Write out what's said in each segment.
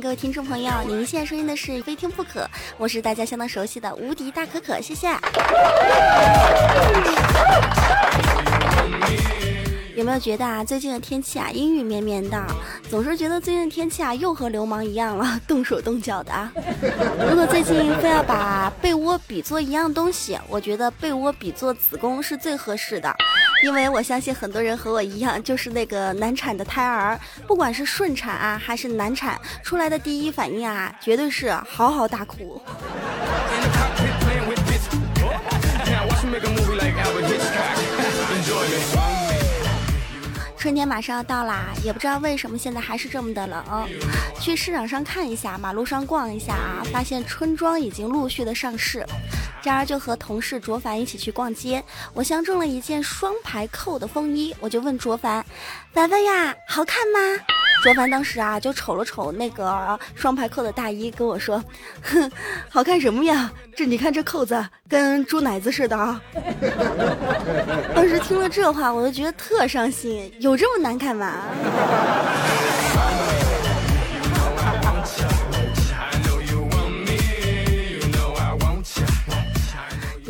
各位听众朋友，您现在收听的是《非听不可》，我是大家相当熟悉的无敌大可可，谢谢。有没有觉得啊，最近的天气啊，阴雨绵绵的，总是觉得最近的天气啊，又和流氓一样了，动手动脚的。如果最近非要把被窝比作一样东西，我觉得被窝比作子宫是最合适的。因为我相信很多人和我一样，就是那个难产的胎儿，不管是顺产啊还是难产，出来的第一反应啊，绝对是嚎嚎大哭。春天马上要到啦，也不知道为什么现在还是这么的冷。去市场上看一下，马路上逛一下啊，发现春装已经陆续的上市。这儿就和同事卓凡一起去逛街，我相中了一件双排扣的风衣，我就问卓凡：“凡凡呀，好看吗？”卓凡当时啊就瞅了瞅那个双排扣的大衣，跟我说：“哼，好看什么呀？这你看这扣子跟猪奶子似的啊！” 当时听了这话，我就觉得特伤心，有这么难看吗？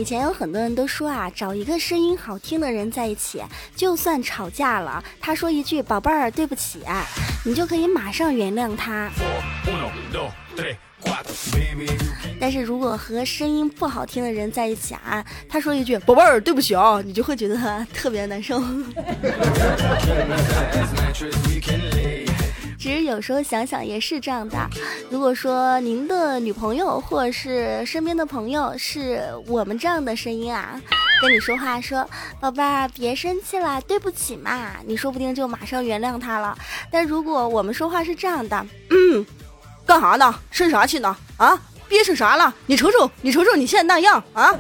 以前有很多人都说啊，找一个声音好听的人在一起，就算吵架了，他说一句“宝贝儿，对不起”，你就可以马上原谅他。但是如果和声音不好听的人在一起啊，他说一句“宝贝儿，对不起啊”，你就会觉得特别难受。其实有时候想想也是这样的。如果说您的女朋友或者是身边的朋友是我们这样的声音啊，跟你说话说“宝贝儿，别生气了，对不起嘛”，你说不定就马上原谅他了。但如果我们说话是这样的，嗯，干啥呢？生啥气呢？啊，憋成啥了？你瞅瞅，你瞅瞅你现在那样啊！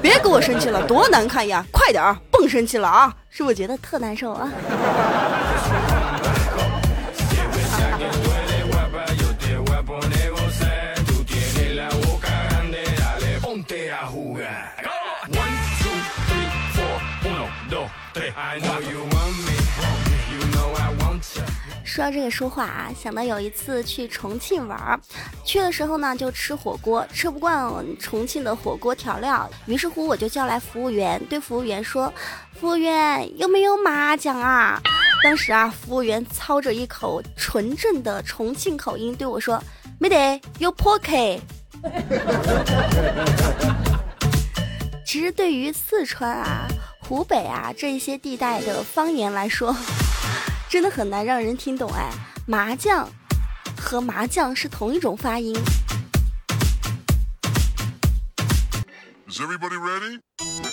别给我生气了，多难看呀！快点儿，甭生气了啊！是不是觉得特难受啊？说到这个说话啊，想到有一次去重庆玩，去的时候呢就吃火锅，吃不惯重庆的火锅调料，于是乎我就叫来服务员，对服务员说：“服务员有没有麻酱啊？”当时啊，服务员操着一口纯正的重庆口音对我说：“没得，有破克。” 其实对于四川啊、湖北啊这一些地带的方言来说，真的很难让人听懂哎。麻将和麻将是同一种发音。关注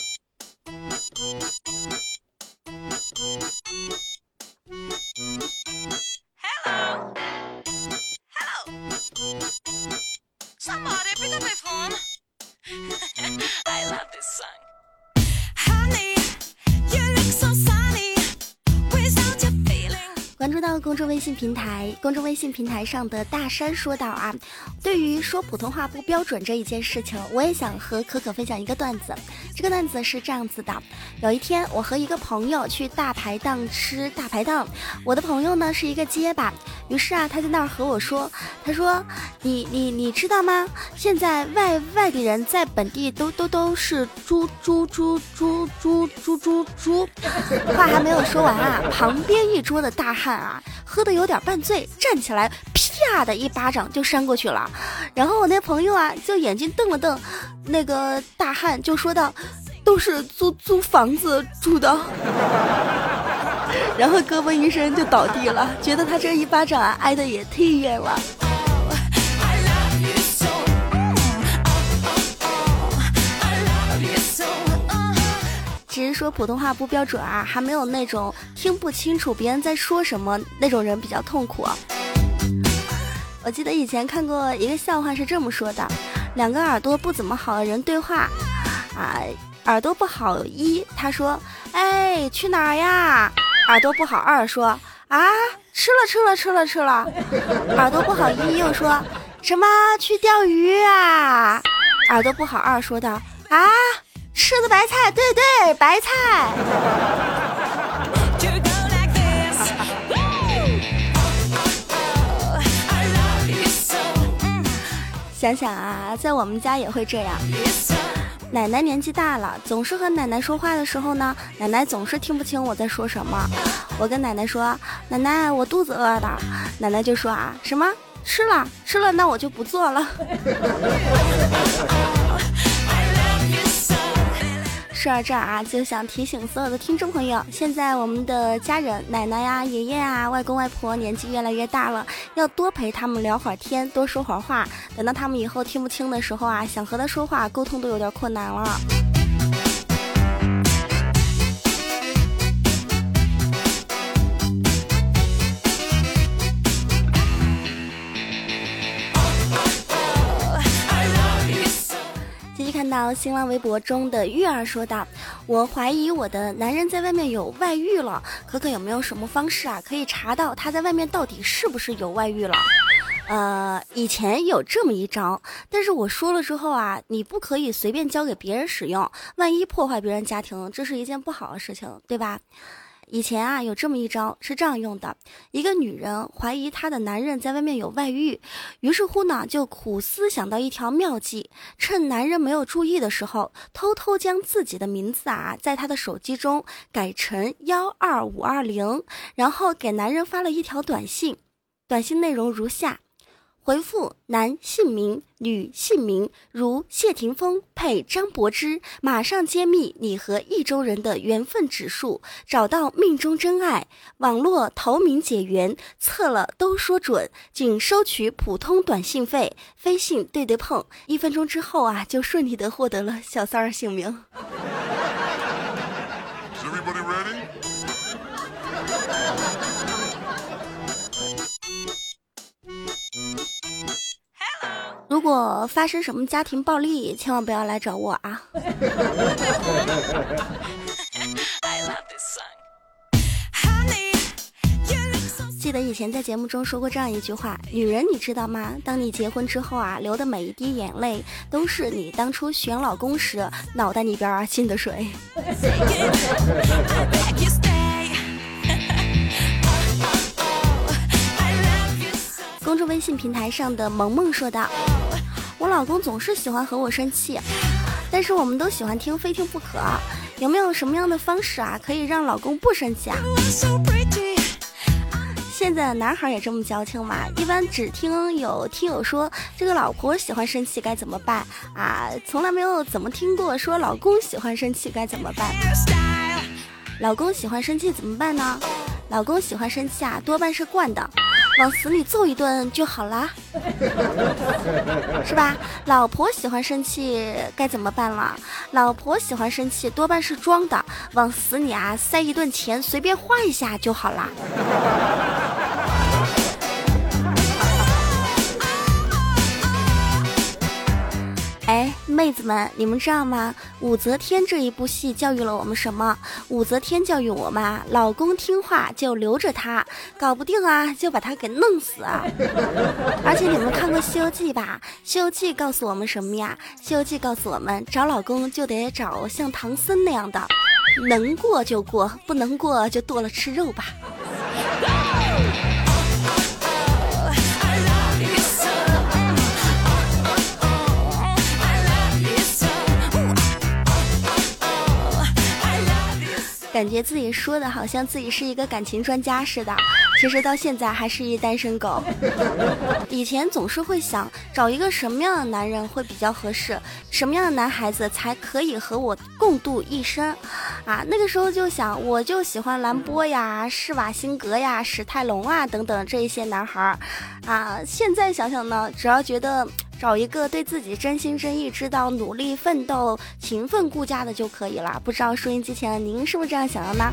公众微信平台，公众微信平台上的大山说道啊，对于说普通话不标准这一件事情，我也想和可可分享一个段子。这个段子是这样子的：有一天，我和一个朋友去大排档吃大排档，我的朋友呢是一个结巴，于是啊，他在那儿和我说，他说：“你你你知道吗？现在外外地人在本地都都都是猪猪猪猪猪猪猪猪。”话还没有说完啊，旁边一桌的大汉。啊，喝的有点半醉，站起来，啪的一巴掌就扇过去了。然后我那朋友啊，就眼睛瞪了瞪，那个大汉就说道：“都是租租房子住的。”然后胳膊一伸就倒地了，觉得他这一巴掌啊挨的也忒远了。只是说普通话不标准啊，还没有那种听不清楚别人在说什么那种人比较痛苦。我记得以前看过一个笑话是这么说的：两个耳朵不怎么好的人对话，啊，耳朵不好一他说：“哎，去哪儿呀？”耳朵不好二说：“啊，吃了吃了吃了吃了。”耳朵不好一又说：“什么去钓鱼啊？”耳朵不好二说道：“啊。”吃的白菜，对对，白菜。想想啊，在我们家也会这样。奶奶年纪大了，总是和奶奶说话的时候呢，奶奶总是听不清我在说什么。我跟奶奶说：“奶奶，我肚子饿了。”奶奶就说：“啊，什么？吃了？吃了？那我就不做了。”说到这儿啊，就想提醒所有的听众朋友，现在我们的家人奶奶呀、爷爷啊、外公外婆年纪越来越大了，要多陪他们聊会儿天，多说会儿话。等到他们以后听不清的时候啊，想和他说话沟通都有点困难了。新浪微博中的玉儿说道：“我怀疑我的男人在外面有外遇了，可可有没有什么方式啊，可以查到他在外面到底是不是有外遇了？呃，以前有这么一招，但是我说了之后啊，你不可以随便交给别人使用，万一破坏别人家庭，这是一件不好的事情，对吧？”以前啊，有这么一招是这样用的：一个女人怀疑她的男人在外面有外遇，于是乎呢，就苦思想到一条妙计，趁男人没有注意的时候，偷偷将自己的名字啊，在他的手机中改成幺二五二零，然后给男人发了一条短信，短信内容如下。回复男姓名、女姓名，如谢霆锋配张柏芝，马上揭秘你和意中人的缘分指数，找到命中真爱。网络投名解缘，测了都说准，仅收取普通短信费，飞信对对碰，一分钟之后啊，就顺利的获得了小三儿姓名。如果发生什么家庭暴力，千万不要来找我啊！记得以前在节目中说过这样一句话：女人，你知道吗？当你结婚之后啊，流的每一滴眼泪，都是你当初选老公时脑袋里边啊进的水。公众微信平台上的萌萌说道：“我老公总是喜欢和我生气，但是我们都喜欢听，非听不可。有没有什么样的方式啊，可以让老公不生气啊？”现在的男孩也这么矫情吗？一般只听有听友说这个老婆喜欢生气该怎么办啊？从来没有怎么听过说老公喜欢生气该怎么办？老公喜欢生气怎么办呢？老公喜欢生气啊，多半是惯的。往死里揍一顿就好啦，是吧？老婆喜欢生气该怎么办了？老婆喜欢生气多半是装的，往死里啊塞一顿钱，随便花一下就好啦。哎，妹子们，你们知道吗？武则天这一部戏教育了我们什么？武则天教育我们：老公听话就留着他，搞不定啊就把他给弄死啊！而且你们看过《西游记》吧？《西游记》告诉我们什么呀？《西游记》告诉我们，找老公就得找像唐僧那样的，能过就过，不能过就剁了吃肉吧。感觉自己说的好像自己是一个感情专家似的，其实到现在还是一单身狗。以前总是会想找一个什么样的男人会比较合适，什么样的男孩子才可以和我共度一生，啊，那个时候就想，我就喜欢兰波呀、施瓦辛格呀、史泰龙啊等等这一些男孩儿，啊，现在想想呢，只要觉得。找一个对自己真心真意、知道努力奋斗、勤奋顾家的就可以了。不知道收音机前您是不是这样想的呢？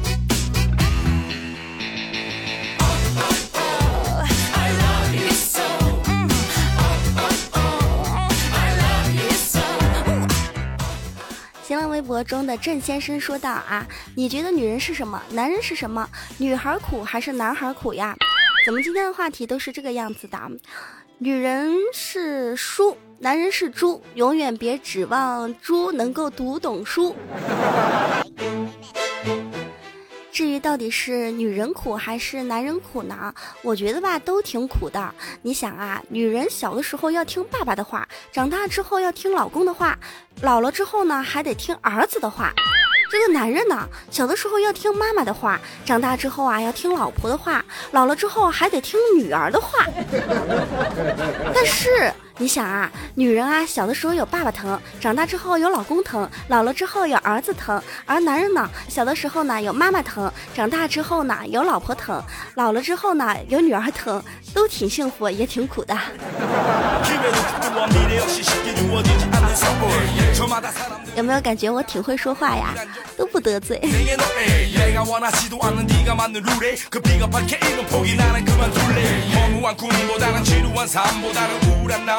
新浪微博中的郑先生说道：“啊，你觉得女人是什么？男人是什么？女孩苦还是男孩苦呀？怎么今天的话题都是这个样子的？”女人是书，男人是猪，永远别指望猪能够读懂书。至于到底是女人苦还是男人苦呢？我觉得吧，都挺苦的。你想啊，女人小的时候要听爸爸的话，长大之后要听老公的话，老了之后呢，还得听儿子的话。这个男人呢，小的时候要听妈妈的话，长大之后啊要听老婆的话，老了之后还得听女儿的话。但是你想啊，女人啊小的时候有爸爸疼，长大之后有老公疼，老了之后有儿子疼；而男人呢，小的时候呢有妈妈疼，长大之后呢有老婆疼，老了之后呢有女儿疼，都挺幸福也挺苦的。有没有感觉我挺会说话呀？都不得罪。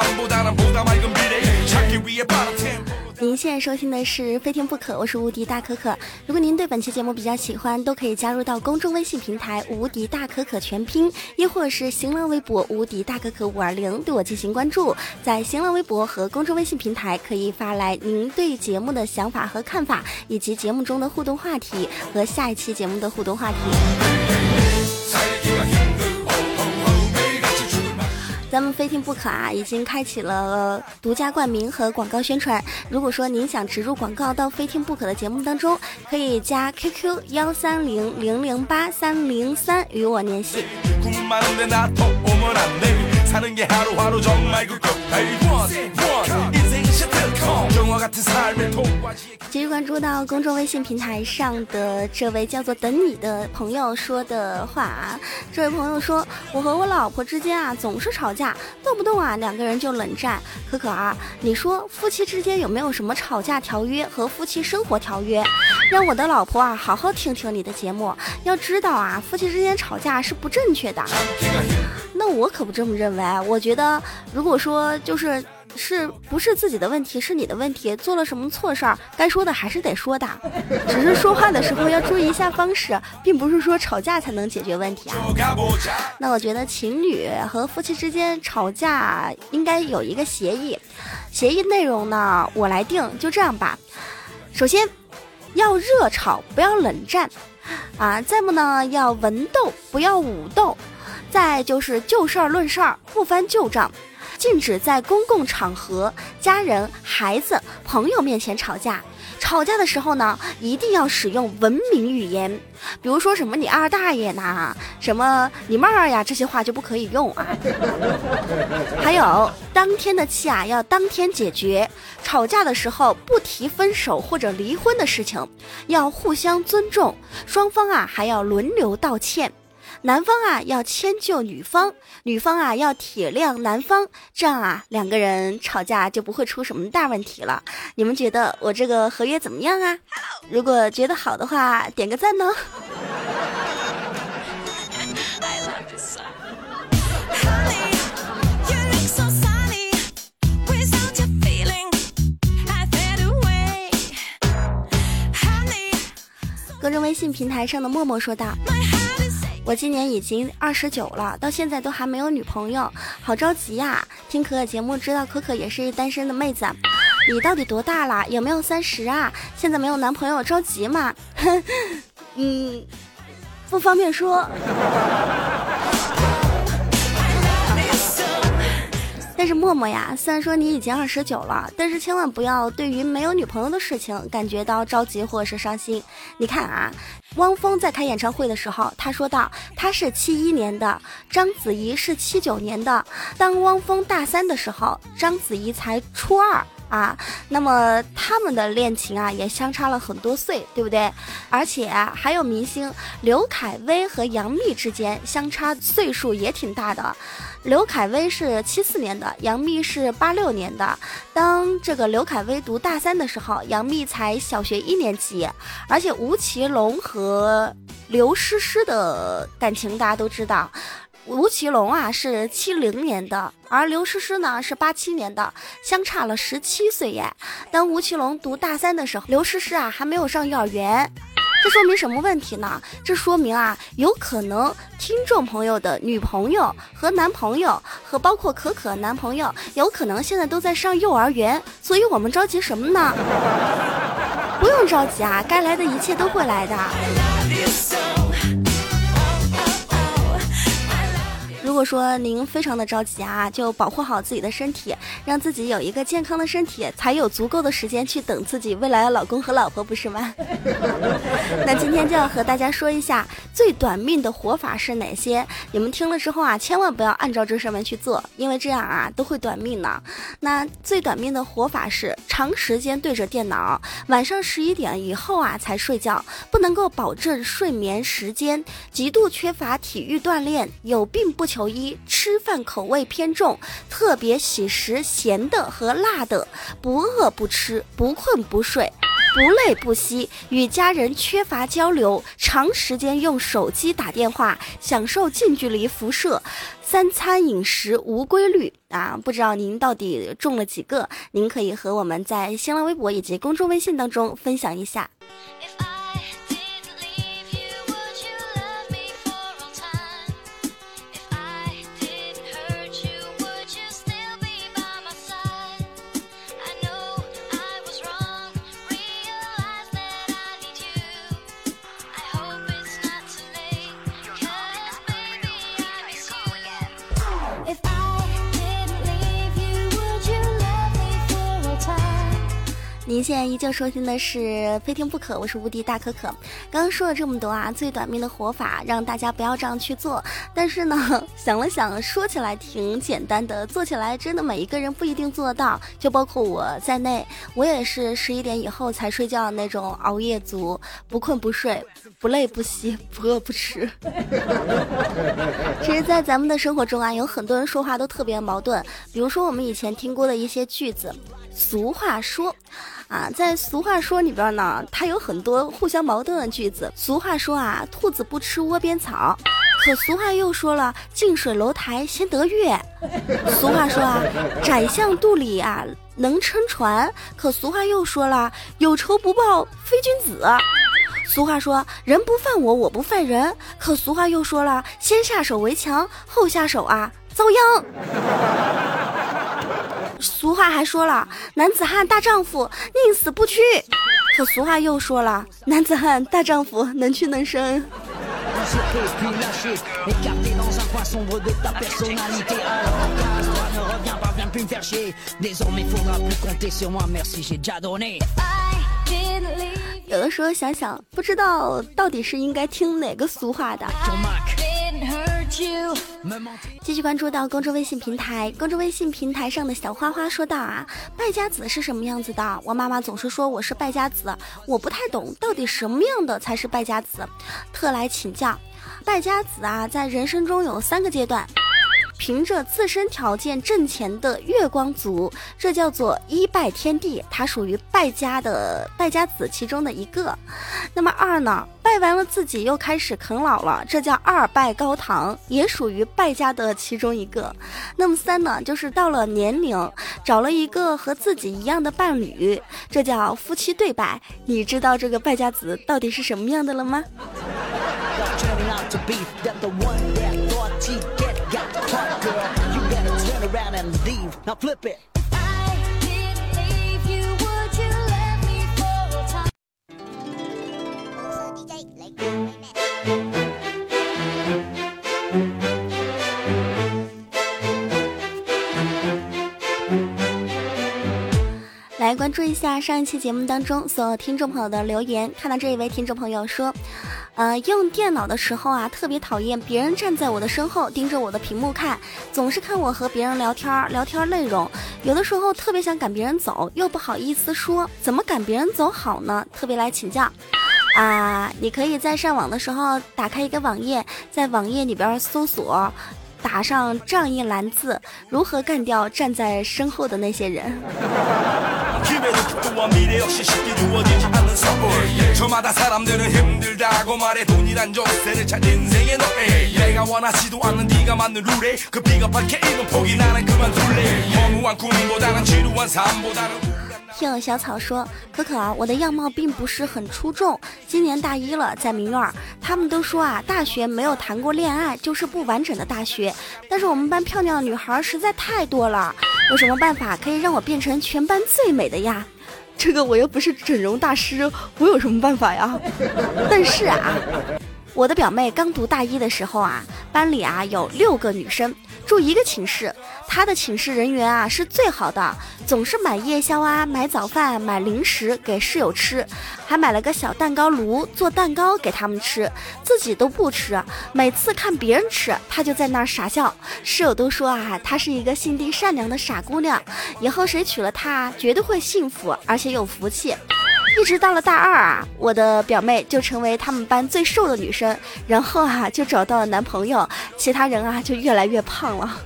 您现在收听的是《非听不可》，我是无敌大可可。如果您对本期节目比较喜欢，都可以加入到公众微信平台“无敌大可可全拼”，亦或是新浪微博“无敌大可可五二零”对我进行关注。在新浪微博和公众微信平台可以发来您对节目的想法和看法，以及节目中的互动话题和下一期节目的互动话题。咱们非听不可啊，已经开启了独家冠名和广告宣传。如果说您想植入广告到非听不可的节目当中，可以加 QQ 幺三零零零八三零三与我联系。继续关注到公众微信平台上的这位叫做“等你”的朋友说的话啊，这位朋友说：“我和我老婆之间啊总是吵架，动不动啊两个人就冷战。可可啊，你说夫妻之间有没有什么吵架条约和夫妻生活条约？让我的老婆啊好好听听你的节目。要知道啊，夫妻之间吵架是不正确的。那我可不这么认为，我觉得如果说就是。”是不是自己的问题？是你的问题？做了什么错事儿？该说的还是得说的，只是说话的时候要注意一下方式，并不是说吵架才能解决问题啊。那我觉得情侣和夫妻之间吵架应该有一个协议，协议内容呢我来定，就这样吧。首先要热吵，不要冷战啊。再不呢要文斗，不要武斗。再就是就事儿论事儿，不翻旧账。禁止在公共场合、家人、孩子、朋友面前吵架。吵架的时候呢，一定要使用文明语言，比如说什么“你二大爷呐”，什么“你妹儿呀”，这些话就不可以用啊。还有，当天的气啊要当天解决。吵架的时候不提分手或者离婚的事情，要互相尊重，双方啊还要轮流道歉。男方啊要迁就女方，女方啊要体谅男方，这样啊两个人吵架就不会出什么大问题了。你们觉得我这个合约怎么样啊？如果觉得好的话，点个赞呢。个人微信平台上的默默说道。我今年已经二十九了，到现在都还没有女朋友，好着急呀！听可可节目，知道可可也是一单身的妹子。你到底多大了？有没有三十啊？现在没有男朋友，着急吗？嗯，不方便说。但是默默呀，虽然说你已经二十九了，但是千万不要对于没有女朋友的事情感觉到着急或者是伤心。你看啊，汪峰在开演唱会的时候，他说道他是七一年的，章子怡是七九年的。当汪峰大三的时候，章子怡才初二。啊，那么他们的恋情啊也相差了很多岁，对不对？而且还有明星刘恺威和杨幂之间相差岁数也挺大的。刘恺威是七四年的，杨幂是八六年的。当这个刘恺威读大三的时候，杨幂才小学一年级。而且吴奇隆和刘诗诗的感情大家都知道。吴奇隆啊是七零年的，而刘诗诗呢是八七年的，相差了十七岁耶。当吴奇隆读大三的时候，刘诗诗啊还没有上幼儿园，这说明什么问题呢？这说明啊，有可能听众朋友的女朋友和男朋友和包括可可男朋友，有可能现在都在上幼儿园，所以我们着急什么呢？不用着急啊，该来的一切都会来的。如果说您非常的着急啊，就保护好自己的身体，让自己有一个健康的身体，才有足够的时间去等自己未来的老公和老婆，不是吗？那今天就要和大家说一下最短命的活法是哪些。你们听了之后啊，千万不要按照这上面去做，因为这样啊都会短命呢。那最短命的活法是长时间对着电脑，晚上十一点以后啊才睡觉，不能够保证睡眠时间，极度缺乏体育锻炼，有病不求。一吃饭口味偏重，特别喜食咸的和辣的，不饿不吃，不困不睡，不累不息，与家人缺乏交流，长时间用手机打电话，享受近距离辐射，三餐饮食无规律啊！不知道您到底中了几个？您可以和我们在新浪微博以及公众微信当中分享一下。您现在依旧收听的是《非听不可》，我是无敌大可可。刚刚说了这么多啊，最短命的活法，让大家不要这样去做。但是呢，想了想，说起来挺简单的，做起来真的每一个人不一定做得到。就包括我在内，我也是十一点以后才睡觉的那种熬夜族，不困不睡，不累不息，不饿不吃。其实，在咱们的生活中啊，有很多人说话都特别矛盾。比如说，我们以前听过的一些句子，俗话说。啊，在俗话说里边呢，它有很多互相矛盾的句子。俗话说啊，兔子不吃窝边草，可俗话又说了，近水楼台先得月。俗话说啊，宰相肚里啊能撑船，可俗话又说了，有仇不报非君子。俗话说，人不犯我，我不犯人，可俗话又说了，先下手为强，后下手啊遭殃。俗话还说了，男子汉大丈夫宁死不屈。可俗话又说了，男子汉大丈夫能屈能伸。有的时候想想，不知道到底是应该听哪个俗话的。继续关注到公众微信平台，公众微信平台上的小花花说道啊，败家子是什么样子的？我妈妈总是说我是败家子，我不太懂到底什么样的才是败家子，特来请教。败家子啊，在人生中有三个阶段。凭着自身条件挣钱的月光族，这叫做一拜天地，他属于败家的败家子其中的一个。那么二呢，拜完了自己又开始啃老了，这叫二拜高堂，也属于败家的其中一个。那么三呢，就是到了年龄，找了一个和自己一样的伴侣，这叫夫妻对拜。你知道这个败家子到底是什么样的了吗 got the girl. You turn around and leave. Now flip it. Like 来关注一下上一期节目当中所有听众朋友的留言。看到这一位听众朋友说。呃，用电脑的时候啊，特别讨厌别人站在我的身后盯着我的屏幕看，总是看我和别人聊天儿，聊天内容。有的时候特别想赶别人走，又不好意思说，怎么赶别人走好呢？特别来请教。啊，你可以在上网的时候打开一个网页，在网页里边搜索。打上这样一栏字：如何干掉站在身后的那些人？听小草说，可可，我的样貌并不是很出众，今年大一了，在明院。他们都说啊，大学没有谈过恋爱就是不完整的大学。但是我们班漂亮的女孩实在太多了，有什么办法可以让我变成全班最美的呀？这个我又不是整容大师，我有什么办法呀？但是啊，我的表妹刚读大一的时候啊，班里啊有六个女生。住一个寝室，他的寝室人员啊是最好的，总是买夜宵啊，买早饭，买零食给室友吃，还买了个小蛋糕炉做蛋糕给他们吃，自己都不吃。每次看别人吃，他就在那儿傻笑。室友都说啊，她是一个心地善良的傻姑娘，以后谁娶了她，绝对会幸福而且有福气。一直到了大二啊，我的表妹就成为他们班最瘦的女生，然后啊就找到了男朋友，其他人啊就越来越胖了。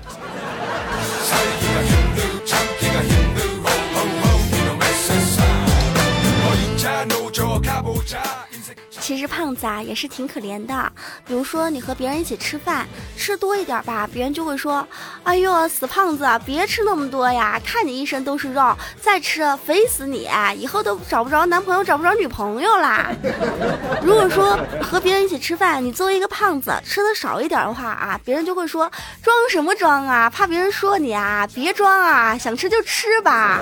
其实胖子啊也是挺可怜的，比如说你和别人一起吃饭，吃多一点吧，别人就会说：“哎呦，死胖子，别吃那么多呀，看你一身都是肉，再吃肥死你，以后都找不着男朋友，找不着女朋友啦。”如果说和别人一起吃饭，你作为一个胖子吃的少一点的话啊，别人就会说：“装什么装啊？怕别人说你啊？别装啊，想吃就吃吧。”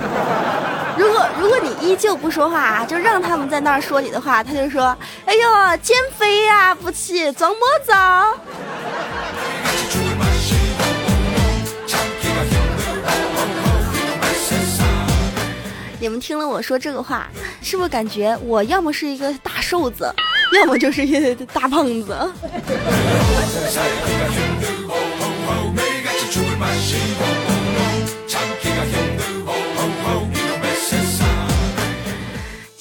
如果如果你依旧不说话啊，就让他们在那儿说你的话，他就说：“哎。”呦，减肥呀，不起，装么子？你们听了我说这个话，是不是感觉我要么是一个大瘦子，要么就是一大胖子？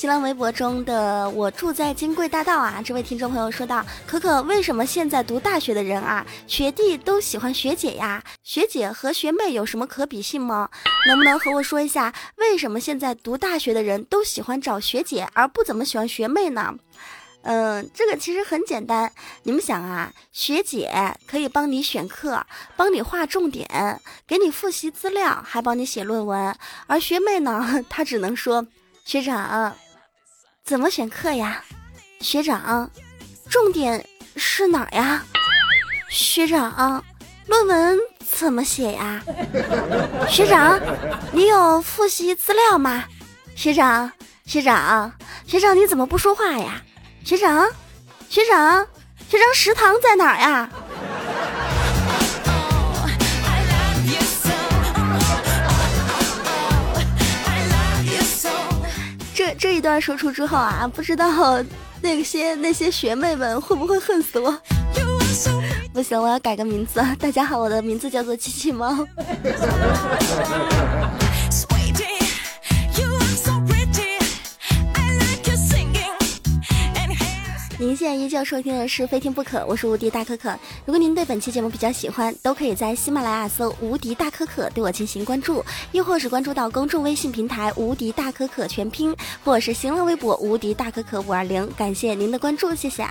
新浪微博中的我住在金贵大道啊，这位听众朋友说道：“可可，为什么现在读大学的人啊，学弟都喜欢学姐呀？学姐和学妹有什么可比性吗？能不能和我说一下，为什么现在读大学的人都喜欢找学姐，而不怎么喜欢学妹呢？嗯，这个其实很简单，你们想啊，学姐可以帮你选课，帮你划重点，给你复习资料，还帮你写论文，而学妹呢，她只能说学长。”怎么选课呀，学长？重点是哪儿呀，学长？论文怎么写呀，学长？你有复习资料吗，学长？学长？学长你怎么不说话呀，学长？学长？学长食堂在哪儿呀？这一段说出之后啊，不知道那些那些学妹们会不会恨死我？不行，我要改个名字。大家好，我的名字叫做机器猫。现在依旧收听的是《非听不可》，我是无敌大可可。如果您对本期节目比较喜欢，都可以在喜马拉雅搜“无敌大可可”对我进行关注，又或是关注到公众微信平台“无敌大可可全拼”，或是新浪微博“无敌大可可五二零”。感谢您的关注，谢谢。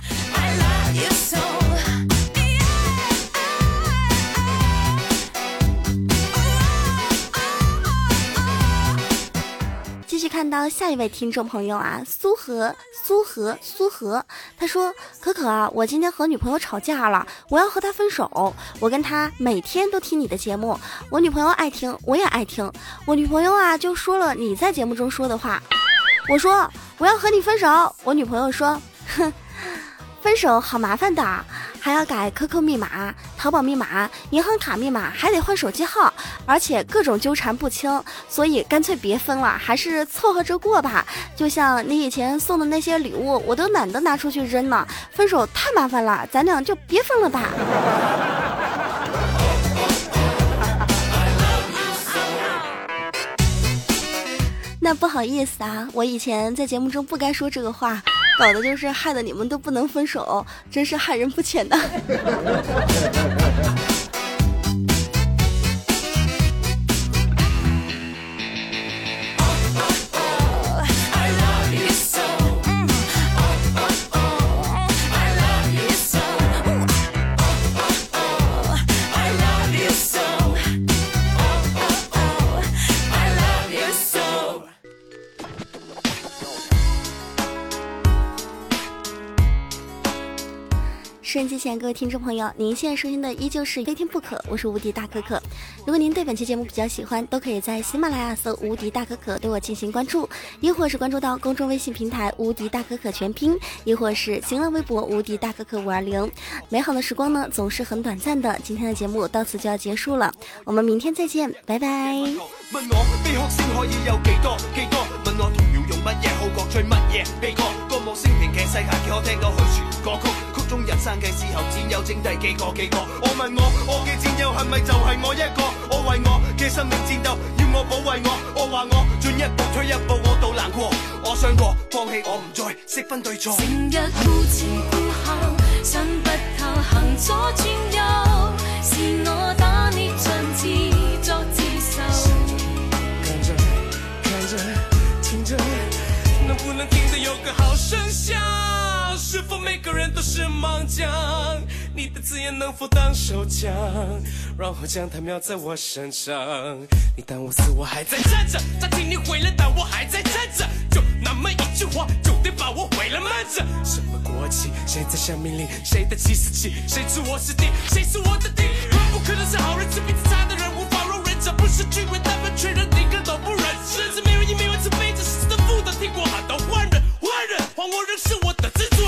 继续到下一位听众朋友啊，苏和苏和苏和，他说：“可可啊，我今天和女朋友吵架了，我要和她分手。我跟她每天都听你的节目，我女朋友爱听，我也爱听。我女朋友啊就说了你在节目中说的话，我说我要和你分手。我女朋友说，哼，分手好麻烦的，还要改 QQ 密码、淘宝密码、银行卡密码，还得换手机号，而且各种纠缠不清，所以干脆别分了，还是凑合着过吧。就像你以前送的那些礼物，我都懒得拿出去扔呢。分手太麻烦了，咱俩就别分了吧。那不好意思啊，我以前在节目中不该说这个话。搞的就是害得你们都不能分手，真是害人不浅呐。收音机前各位听众朋友，您现在收听的依旧是《非听不可》，我是无敌大可可。如果您对本期节目比较喜欢，都可以在喜马拉雅搜“无敌大可可”对我进行关注，亦或是关注到公众微信平台“无敌大可可全拼”，亦或是新浪微博“无敌大可可五二零”。美好的时光呢，总是很短暂的。今天的节目到此就要结束了，我们明天再见，拜拜。中人生嘅时候，只有剩低几个几个。我问我，我嘅战友系咪就系我一个？我为我嘅生命战斗，要我保卫我。我话我进一步退一步，我都难过。我想过放弃，我唔再识分对错。成日顾前顾后，想不透行左转右，是我打捏尽自作自受。看着看着听着，能不能听得有个好声响？是否每个人都是盲将？你的字眼能否当手枪，然后将它瞄在我身上？你当我死，我还在站着；暂停你毁了，但我还在站着。就那么一句话，就得把我毁了吗？这什么国旗？谁在下命令？谁的计时器？谁知我是敌？谁是我的敌？人不可能是好人，是比自差的人无法容忍。这不是军人，但凡确认一个都不忍。甚至没人，也没人，只背着世的负担，听过喊到换人，换人，还我仍是我的自尊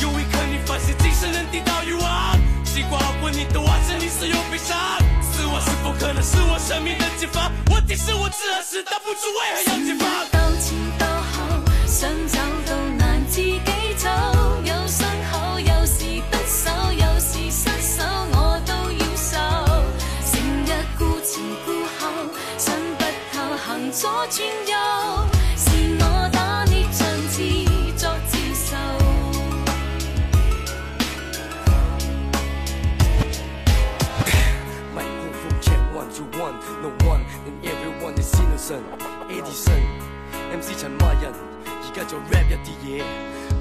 有一刻你发现精神能抵到欲望西瓜问你的袜子你是有悲伤是我是否可能是我生命的解放问题是我自而是但不知为何要解放道前道后想走都难自己走有伤口有时得手有时失手我都要受成日孤前孤后想不透行左转右 No one and everyone is innocent Edison. MC 陳麥人而家做 rap 一啲嘢。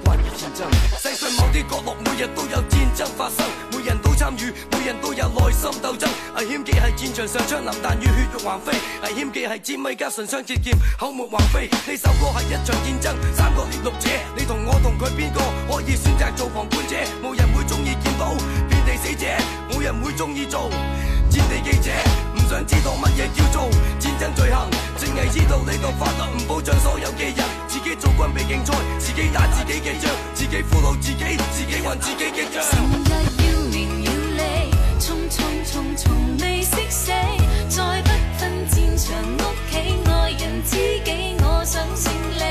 關於戰爭世上某啲角落每日都有戰爭發生。每人都參與每人都有內心鬥爭危險記係戰場上槍林彈與血肉橫飛危險記係尖米加唇槍鐵劍口沫橫飛呢首歌係一場戰爭三個獵鹿者。你同我同佢邊個可以選擇做旁觀者？冇人會鍾意見到遍地死者。冇人會鍾意做戰地記者。想知道乜嘢叫做战争罪行？净系知道呢个法律唔保障所有嘅人，自己做军备竞赛，自己打自己嘅仗，自己俘虏自己，自己还自己嘅账。成日要名要利，匆匆匆从未识死，再不分战场屋企爱人知己，我想胜利，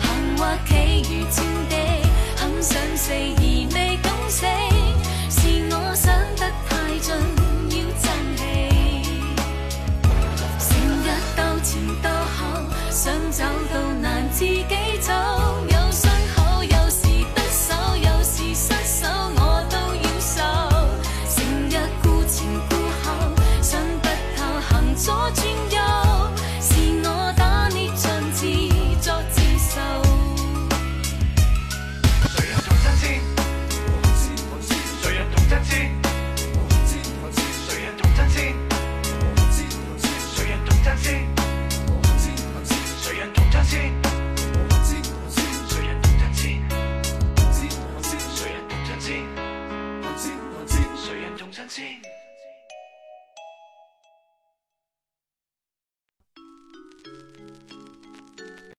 行或企如战地，肯想死。